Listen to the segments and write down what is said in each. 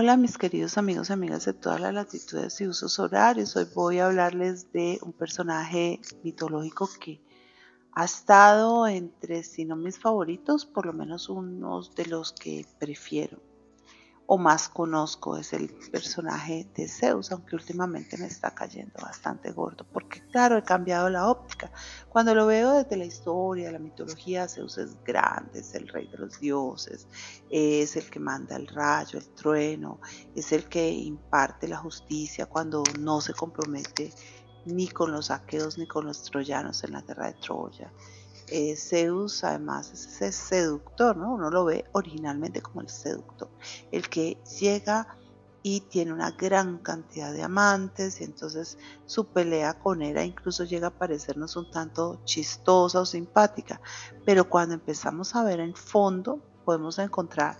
Hola mis queridos amigos y amigas de todas las latitudes y usos horarios. Hoy voy a hablarles de un personaje mitológico que ha estado entre, si no mis favoritos, por lo menos unos de los que prefiero o más conozco es el personaje de Zeus, aunque últimamente me está cayendo bastante gordo, porque claro, he cambiado la óptica. Cuando lo veo desde la historia, la mitología, Zeus es grande, es el rey de los dioses, es el que manda el rayo, el trueno, es el que imparte la justicia cuando no se compromete ni con los aqueos ni con los troyanos en la guerra de Troya. Eh, Zeus además es ese seductor, ¿no? Uno lo ve originalmente como el seductor, el que llega y tiene una gran cantidad de amantes y entonces su pelea con Hera incluso llega a parecernos un tanto chistosa o simpática, pero cuando empezamos a ver en fondo podemos encontrar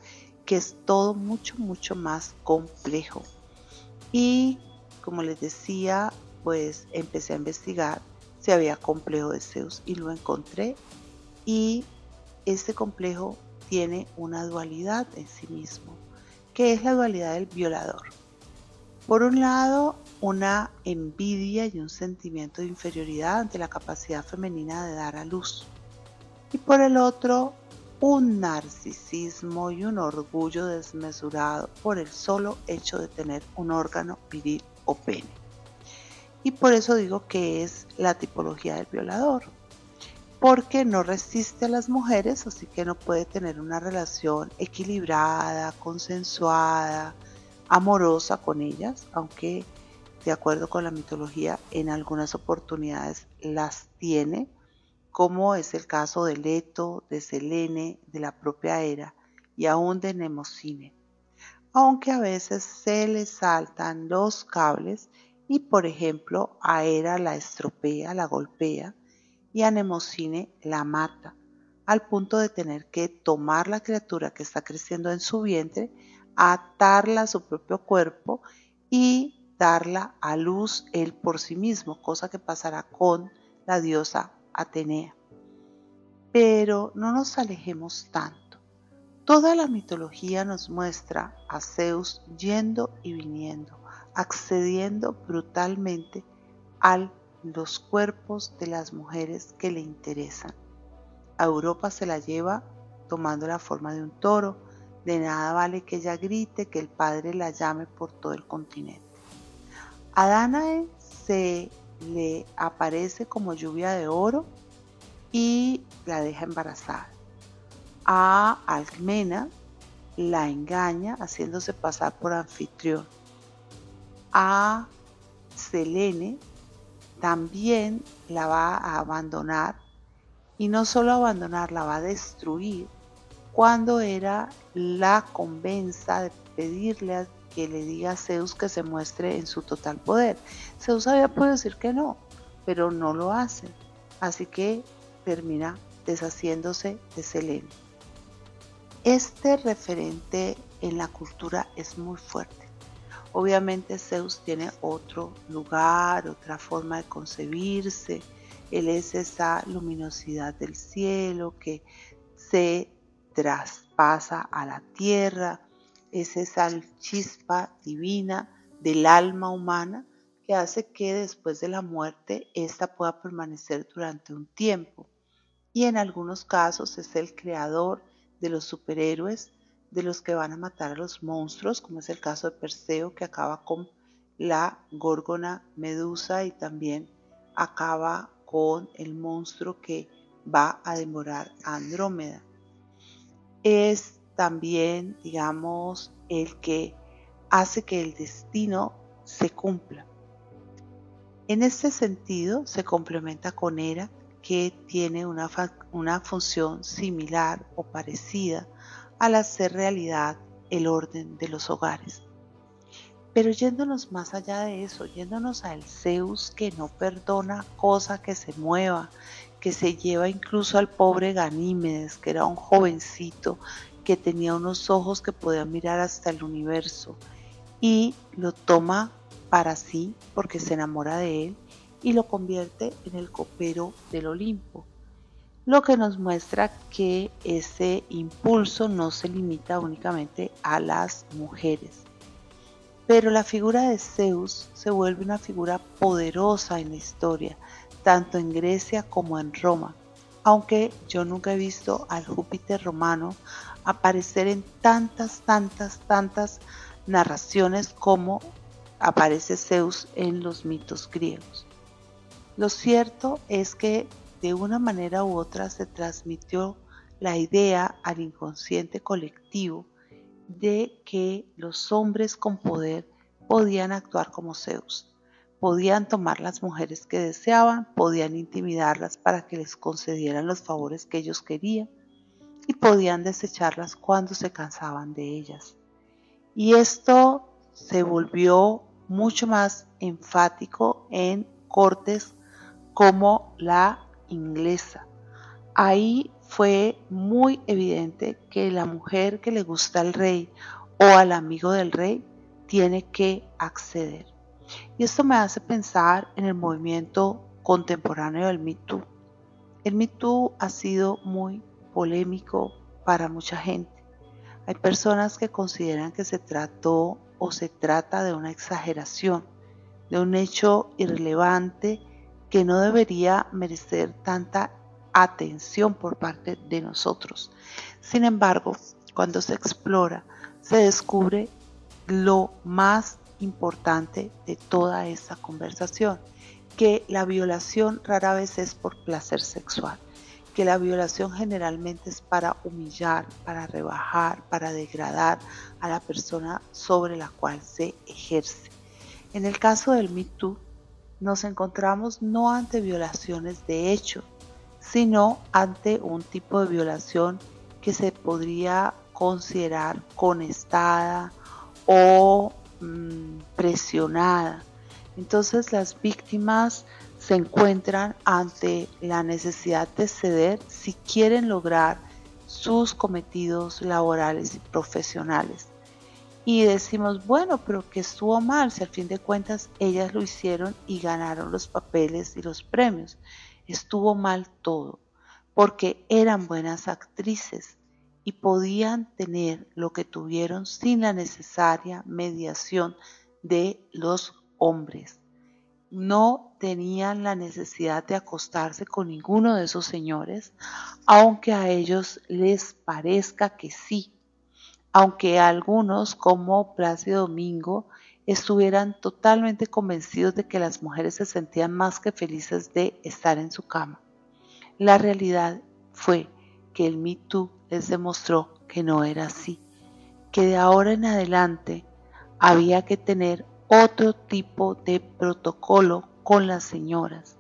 que es todo mucho, mucho más complejo. Y como les decía, pues empecé a investigar si había complejo de Zeus y lo encontré y este complejo tiene una dualidad en sí mismo, que es la dualidad del violador. Por un lado, una envidia y un sentimiento de inferioridad ante la capacidad femenina de dar a luz. Y por el otro, un narcisismo y un orgullo desmesurado por el solo hecho de tener un órgano viril o pene y por eso digo que es la tipología del violador, porque no resiste a las mujeres, así que no puede tener una relación equilibrada, consensuada, amorosa con ellas, aunque de acuerdo con la mitología en algunas oportunidades las tiene, como es el caso de Leto, de Selene, de la propia Hera y aún de Nemocine, aunque a veces se le saltan los cables y por ejemplo a la estropea, la golpea y a Nemocine la mata, al punto de tener que tomar la criatura que está creciendo en su vientre, atarla a su propio cuerpo y darla a luz él por sí mismo, cosa que pasará con la diosa Atenea. Pero no nos alejemos tanto. Toda la mitología nos muestra a Zeus yendo y viniendo, accediendo brutalmente a los cuerpos de las mujeres que le interesan. A Europa se la lleva tomando la forma de un toro, de nada vale que ella grite, que el padre la llame por todo el continente. A Danae se le aparece como lluvia de oro y la deja embarazada. A Alcmena la engaña haciéndose pasar por anfitrión a Selene también la va a abandonar y no solo abandonar, la va a destruir cuando era la convenza de pedirle que le diga a Zeus que se muestre en su total poder. Zeus había podido decir que no, pero no lo hace. Así que termina deshaciéndose de Selene. Este referente en la cultura es muy fuerte. Obviamente Zeus tiene otro lugar, otra forma de concebirse. Él es esa luminosidad del cielo que se traspasa a la tierra. Es esa chispa divina del alma humana que hace que después de la muerte ésta pueda permanecer durante un tiempo. Y en algunos casos es el creador de los superhéroes de los que van a matar a los monstruos, como es el caso de Perseo que acaba con la górgona Medusa y también acaba con el monstruo que va a demorar a Andrómeda. Es también, digamos, el que hace que el destino se cumpla. En este sentido, se complementa con Hera, que tiene una, una función similar o parecida al hacer realidad el orden de los hogares. Pero yéndonos más allá de eso, yéndonos al Zeus que no perdona cosa que se mueva, que se lleva incluso al pobre Ganímedes, que era un jovencito que tenía unos ojos que podían mirar hasta el universo, y lo toma para sí porque se enamora de él y lo convierte en el copero del Olimpo lo que nos muestra que ese impulso no se limita únicamente a las mujeres. Pero la figura de Zeus se vuelve una figura poderosa en la historia, tanto en Grecia como en Roma, aunque yo nunca he visto al Júpiter romano aparecer en tantas, tantas, tantas narraciones como aparece Zeus en los mitos griegos. Lo cierto es que de una manera u otra se transmitió la idea al inconsciente colectivo de que los hombres con poder podían actuar como Zeus. Podían tomar las mujeres que deseaban, podían intimidarlas para que les concedieran los favores que ellos querían y podían desecharlas cuando se cansaban de ellas. Y esto se volvió mucho más enfático en cortes como la inglesa. Ahí fue muy evidente que la mujer que le gusta al rey o al amigo del rey tiene que acceder. Y esto me hace pensar en el movimiento contemporáneo del Me Too. El Me Too ha sido muy polémico para mucha gente. Hay personas que consideran que se trató o se trata de una exageración, de un hecho irrelevante que no debería merecer tanta atención por parte de nosotros. Sin embargo, cuando se explora, se descubre lo más importante de toda esta conversación, que la violación rara vez es por placer sexual, que la violación generalmente es para humillar, para rebajar, para degradar a la persona sobre la cual se ejerce. En el caso del Me nos encontramos no ante violaciones de hecho, sino ante un tipo de violación que se podría considerar conestada o mm, presionada. Entonces las víctimas se encuentran ante la necesidad de ceder si quieren lograr sus cometidos laborales y profesionales. Y decimos, bueno, pero que estuvo mal si al fin de cuentas ellas lo hicieron y ganaron los papeles y los premios estuvo mal todo, porque eran buenas actrices y podían tener lo que tuvieron sin la necesaria mediación de los hombres. No tenían la necesidad de acostarse con ninguno de esos señores, aunque a ellos les parezca que sí, aunque algunos como Plácido Domingo estuvieran totalmente convencidos de que las mujeres se sentían más que felices de estar en su cama. La realidad fue que el Me Too les demostró que no era así, que de ahora en adelante había que tener otro tipo de protocolo con las señoras,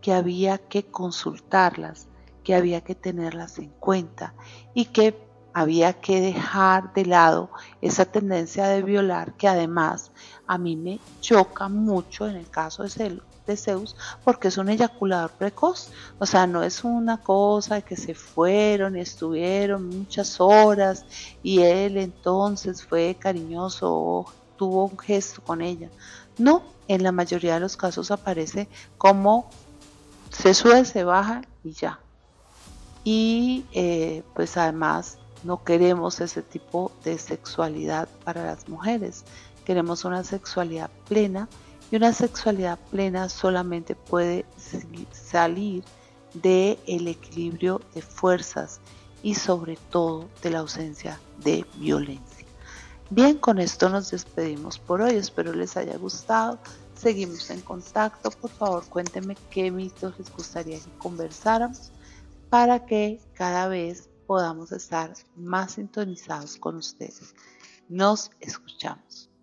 que había que consultarlas, que había que tenerlas en cuenta y que había que dejar de lado esa tendencia de violar que además a mí me choca mucho en el caso de, Zeus porque es un eyaculador precoz. O sea, no es una cosa que se fueron y estuvieron muchas horas y él entonces fue cariñoso o tuvo un gesto con ella. No, en la mayoría de los casos aparece como se sube, se baja y ya. Y eh, pues además no queremos ese tipo de sexualidad para las mujeres. Queremos una sexualidad plena y una sexualidad plena solamente puede salir del el equilibrio de fuerzas y sobre todo de la ausencia de violencia. Bien, con esto nos despedimos por hoy. Espero les haya gustado. Seguimos en contacto. Por favor, cuéntenme qué mitos les gustaría que conversáramos para que cada vez podamos estar más sintonizados con ustedes. Nos escuchamos.